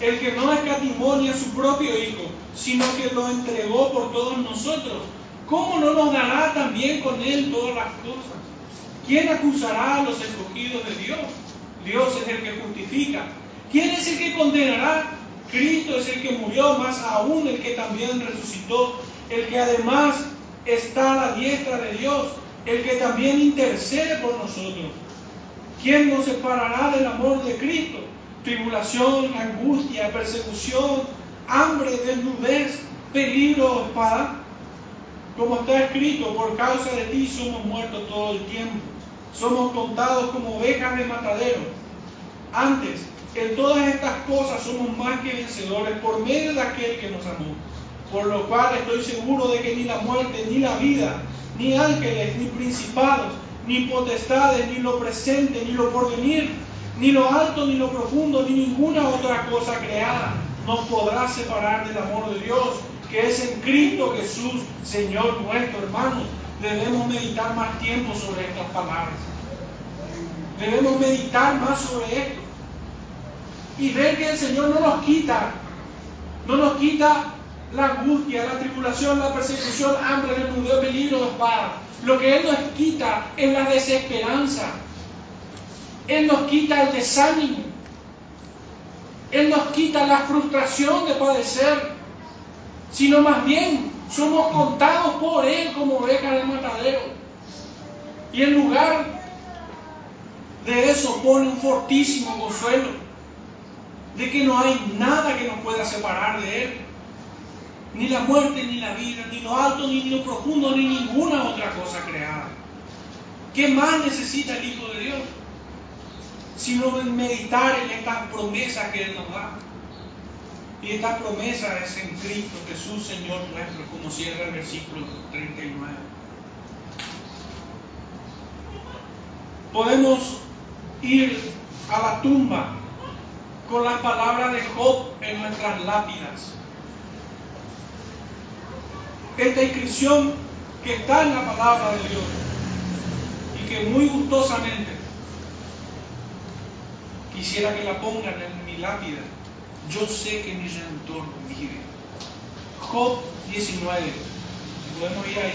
El que no escatimonia a su propio Hijo, sino que lo entregó por todos nosotros, ¿cómo no nos dará también con Él todas las cosas? ¿Quién acusará a los escogidos de Dios? Dios es el que justifica. ¿Quién es el que condenará? Cristo es el que murió, más aún el que también resucitó, el que además está a la diestra de Dios, el que también intercede por nosotros. ¿Quién nos separará del amor de Cristo? Tribulación, angustia, persecución, hambre, desnudez, peligro, espada. Como está escrito, por causa de ti somos muertos todo el tiempo. Somos contados como ovejas de matadero. Antes, en todas estas cosas somos más que vencedores por medio de aquel que nos amó por lo cual estoy seguro de que ni la muerte, ni la vida, ni ángeles, ni principados, ni potestades, ni lo presente, ni lo porvenir, ni lo alto, ni lo profundo, ni ninguna otra cosa creada nos podrá separar del amor de Dios, que es en Cristo Jesús, Señor nuestro hermano. Debemos meditar más tiempo sobre estas palabras. Debemos meditar más sobre esto. Y ver que el Señor no nos quita, no nos quita la angustia, la tribulación, la persecución, hambre, desnudez, peligro, espada. Lo que Él nos quita es la desesperanza. Él nos quita el desánimo. Él nos quita la frustración de padecer. Sino más bien somos contados por Él como ovejas de matadero. Y en lugar de eso pone un fortísimo consuelo de que no hay nada que nos pueda separar de Él ni la muerte, ni la vida, ni lo alto, ni lo profundo, ni ninguna otra cosa creada. ¿Qué más necesita el Hijo de Dios? sino meditar en estas promesas que Él nos da. Y esta promesa es en Cristo Jesús, Señor nuestro, como cierra el versículo 39. Podemos ir a la tumba con las palabras de Job en nuestras lápidas. Esta inscripción que está en la palabra de Dios y que muy gustosamente quisiera que la pongan en mi lápida. Yo sé que mi redentor vive. Job 19. Podemos ir ahí.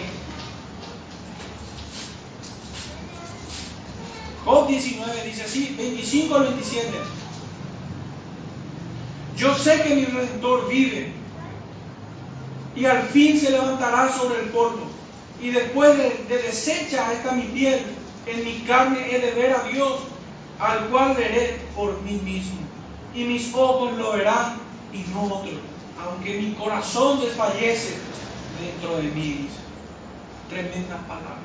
Job 19 dice así, 25 al 27. Yo sé que mi redentor vive y al fin se levantará sobre el polvo. Y después de, de deshecha esta mi piel, en mi carne he de ver a Dios, al cual veré por mí mismo. Y mis ojos lo verán y no otro, aunque mi corazón desfallece dentro de mí. Tremendas palabras.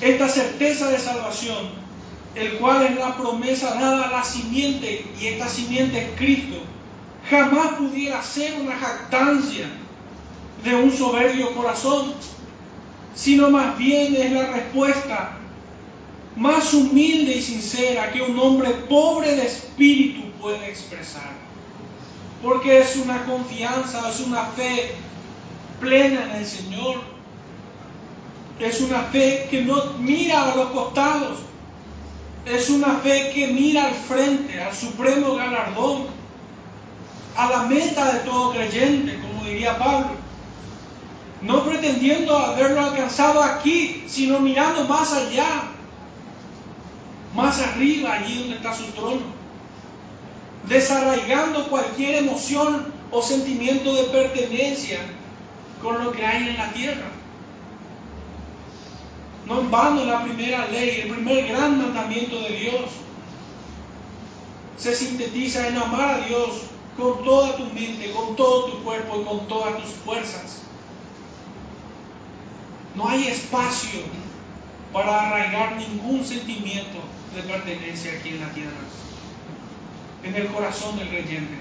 Esta certeza de salvación, el cual es la promesa dada a la simiente, y esta simiente es Cristo, jamás pudiera ser una jactancia de un soberbio corazón, sino más bien es la respuesta más humilde y sincera que un hombre pobre de espíritu puede expresar. Porque es una confianza, es una fe plena en el Señor. Es una fe que no mira a los costados. Es una fe que mira al frente, al supremo galardón, a la meta de todo creyente, como diría Pablo. No pretendiendo haberlo alcanzado aquí, sino mirando más allá, más arriba, allí donde está su trono, desarraigando cualquier emoción o sentimiento de pertenencia con lo que hay en la tierra. No en vano la primera ley, el primer gran mandamiento de Dios, se sintetiza en amar a Dios con toda tu mente, con todo tu cuerpo y con todas tus fuerzas. No hay espacio para arraigar ningún sentimiento de pertenencia aquí en la tierra. En el corazón del creyente.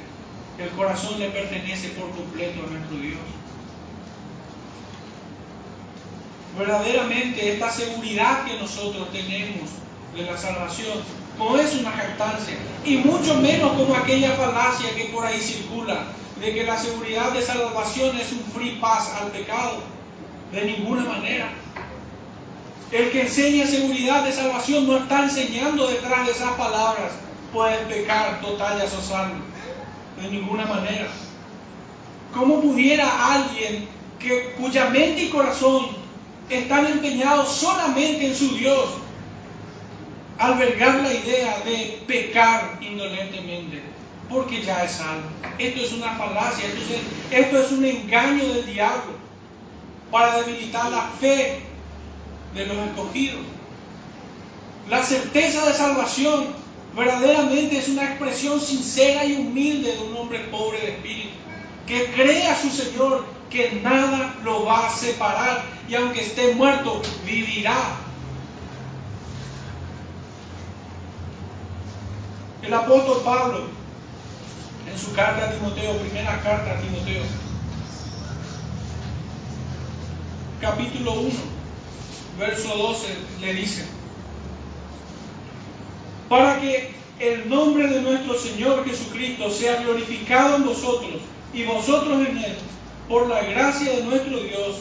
El corazón le pertenece por completo a nuestro Dios. Verdaderamente esta seguridad que nosotros tenemos de la salvación no es una jactancia y mucho menos como aquella falacia que por ahí circula de que la seguridad de salvación es un free pass al pecado. De ninguna manera. El que enseña seguridad de salvación no está enseñando detrás de esas palabras, puedes pecar total y asosarlo. De ninguna manera. ¿Cómo pudiera alguien que, cuya mente y corazón están empeñados solamente en su Dios, albergar la idea de pecar indolentemente? Porque ya es salvo. Esto es una falacia, esto es, esto es un engaño del diablo para debilitar la fe de los escogidos. La certeza de salvación verdaderamente es una expresión sincera y humilde de un hombre pobre de espíritu, que cree a su Señor que nada lo va a separar y aunque esté muerto, vivirá. El apóstol Pablo, en su carta a Timoteo, primera carta a Timoteo, capítulo 1, verso 12 le dice, para que el nombre de nuestro Señor Jesucristo sea glorificado en vosotros y vosotros en Él, por la gracia de nuestro Dios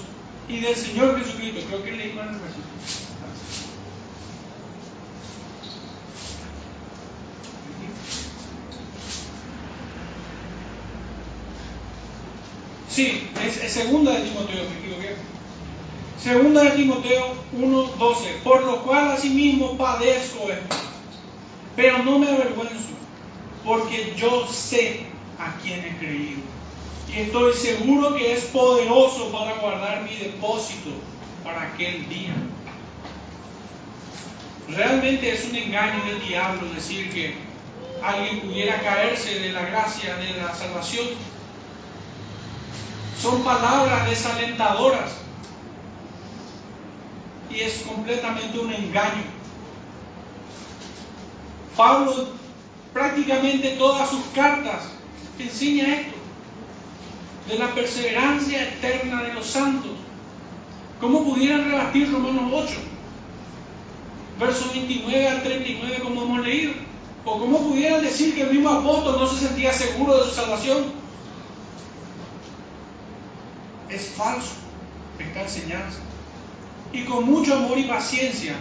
y del Señor Jesucristo. Creo que leí mal Sí, es, es segunda de Timoteo, me equivoqué. Segunda de Timoteo 1:12, por lo cual asimismo padezco esto, pero no me avergüenzo, porque yo sé a quién he creído. Y estoy seguro que es poderoso para guardar mi depósito para aquel día. Realmente es un engaño del diablo decir que alguien pudiera caerse de la gracia de la salvación. Son palabras desalentadoras y es completamente un engaño. Pablo prácticamente todas sus cartas enseña esto, de la perseverancia eterna de los santos. ¿Cómo pudieran rebatir Romanos 8? Versos 29 al 39 como hemos leído. ¿O cómo pudieran decir que el mismo apóstol no se sentía seguro de su salvación? Es falso esta enseñanza. Y con mucho amor y paciencia,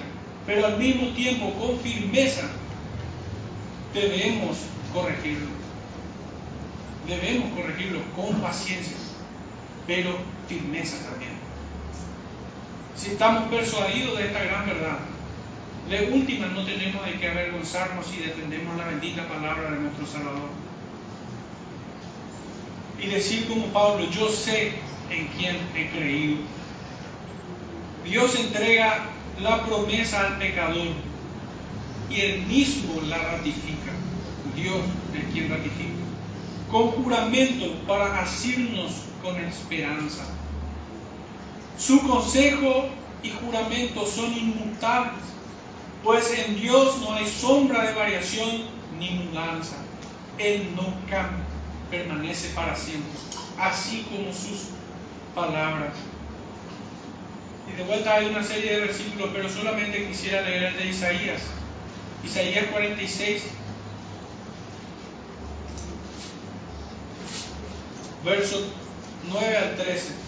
pero al mismo tiempo con firmeza, debemos corregirlo. Debemos corregirlo con paciencia, pero firmeza también. Si estamos persuadidos de esta gran verdad, de última no tenemos de qué avergonzarnos si defendemos la bendita palabra de nuestro Salvador. Y decir como Pablo, yo sé en quién he creído. Dios entrega la promesa al pecador y él mismo la ratifica. Dios es quien ratifica. Con juramento para asirnos con esperanza. Su consejo y juramento son inmutables, pues en Dios no hay sombra de variación ni mudanza. Él no cambia, permanece para siempre, así como sus palabras. Y de vuelta hay una serie de versículos, pero solamente quisiera leer de Isaías. Isaías 46, versos 9 al 13.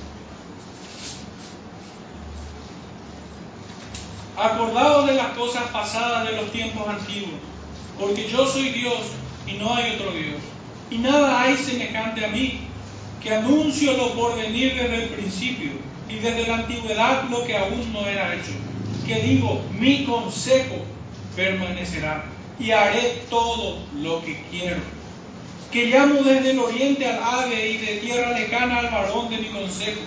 Acordaos de las cosas pasadas de los tiempos antiguos, porque yo soy Dios y no hay otro Dios, y nada hay semejante a mí, que anuncio lo por venir desde el principio y desde la antigüedad lo que aún no era hecho, que digo, mi consejo permanecerá y haré todo lo que quiero. Que llamo desde el oriente al ave y de tierra lejana al varón de mi consejo.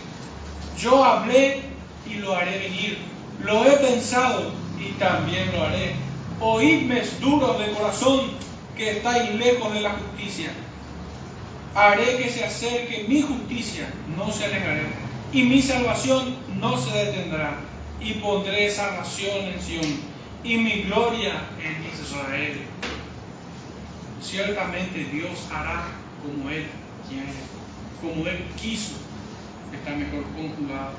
Yo hablé y lo haré venir. Lo he pensado y también lo haré. Oídme duros de corazón que estáis lejos de la justicia. Haré que se acerque mi justicia, no se alejaré, y mi salvación no se detendrá. Y pondré salvación en Sion y mi gloria en Israel. Ciertamente Dios hará como Él quiere, como Él quiso, está mejor conjugado.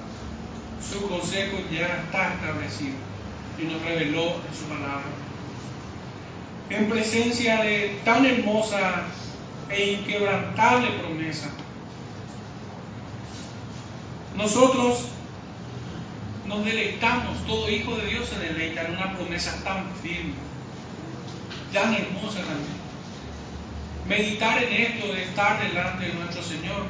Su consejo ya está establecido y nos reveló en su palabra. En presencia de tan hermosa e inquebrantable promesa, nosotros nos deleitamos, todo hijo de Dios se deleita en una promesa tan firme, tan hermosa también. Meditar en esto de estar delante de nuestro Señor.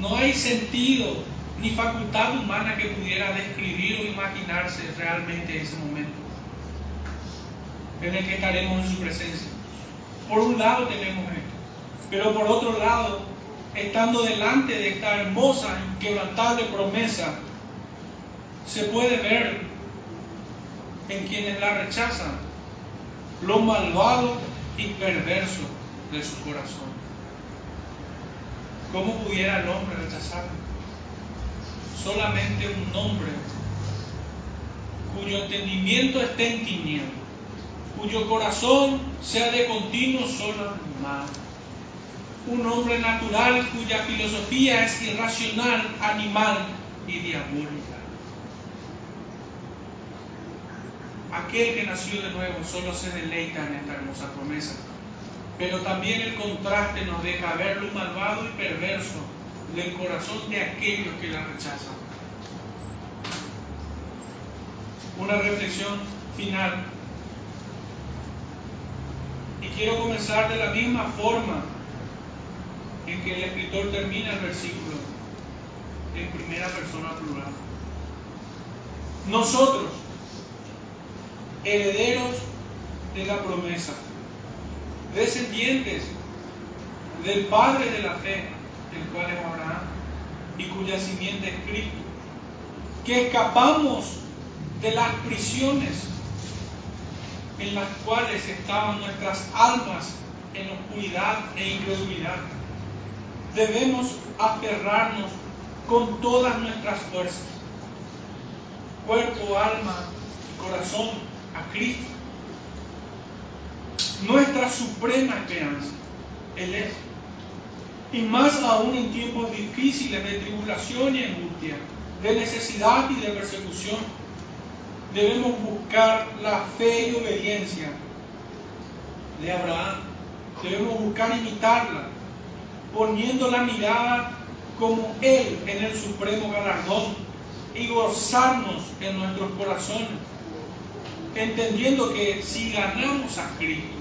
No hay sentido ni facultad humana que pudiera describir o imaginarse realmente ese momento en el que estaremos en su presencia. Por un lado tenemos esto, pero por otro lado estando delante de esta hermosa, inquebrantable promesa, se puede ver en quienes la rechazan lo malvado y perverso de su corazón. ¿Cómo pudiera el hombre rechazarlo? Solamente un hombre cuyo entendimiento esté en tinieblas, cuyo corazón sea de continuo solo mal un hombre natural cuya filosofía es irracional, animal y diabólica. Aquel que nació de nuevo solo se deleita en esta hermosa promesa, pero también el contraste nos deja ver lo malvado y perverso del corazón de aquellos que la rechazan. Una reflexión final. Y quiero comenzar de la misma forma en que el escritor termina el versículo en primera persona plural. Nosotros, herederos de la promesa, descendientes del Padre de la fe, el cual es Abraham, y cuya simiente es Cristo, que escapamos de las prisiones en las cuales estaban nuestras almas en oscuridad e incredulidad debemos aferrarnos con todas nuestras fuerzas, cuerpo, alma y corazón, a Cristo, nuestra suprema esperanza. Él es. Y más aún en tiempos difíciles de tribulación y angustia, de necesidad y de persecución, debemos buscar la fe y obediencia de Abraham. Debemos buscar imitarla, poniendo la mirada como Él en el supremo galardón y gozarnos en nuestros corazones, entendiendo que si ganamos a Cristo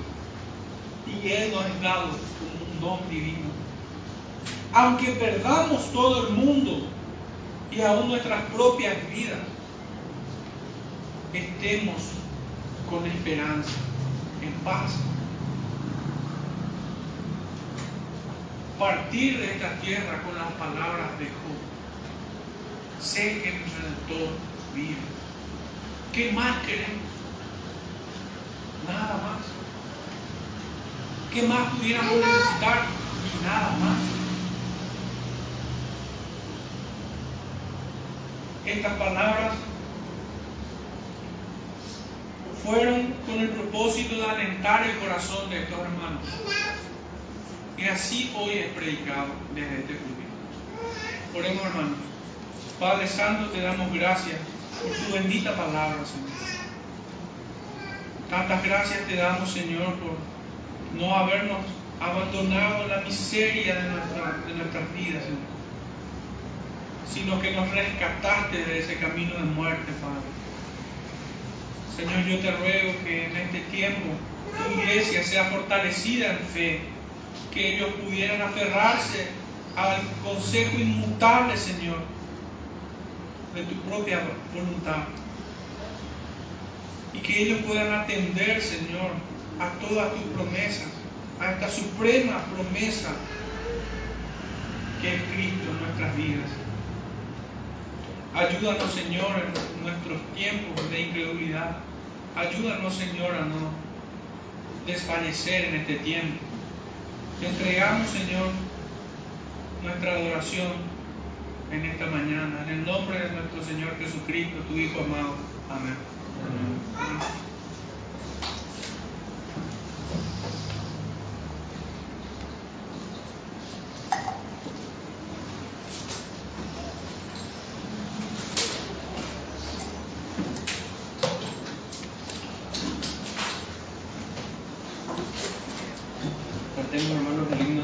y Él nos es dado como un don divino, aunque perdamos todo el mundo y aún nuestras propias vidas, estemos con esperanza, en paz. Partir de esta tierra con las palabras de Job. Sé que mi redentor vive. ¿Qué más queremos? Nada más. ¿Qué más pudiéramos necesitar? Y nada más. Estas palabras fueron con el propósito de alentar el corazón de estos hermanos. Y así hoy es predicado desde este público. Oremos hermanos. Padre Santo, te damos gracias por tu bendita palabra, Señor. Tantas gracias te damos, Señor, por no habernos abandonado en la miseria de, de nuestras vidas, Señor. Sino que nos rescataste de ese camino de muerte, Padre Señor, yo te ruego que en este tiempo tu iglesia sea fortalecida en fe, que ellos pudieran aferrarse al consejo inmutable, Señor, de tu propia voluntad. Y que ellos puedan atender, Señor, a todas tus promesas, a esta suprema promesa que es Cristo en nuestras vidas. Ayúdanos, Señor, en nuestros tiempos de incredulidad. Ayúdanos, Señor, a no desfallecer en este tiempo. Te entregamos, Señor, nuestra adoración en esta mañana. En el nombre de nuestro Señor Jesucristo, tu Hijo amado. Amén. Amén. hermanos el himno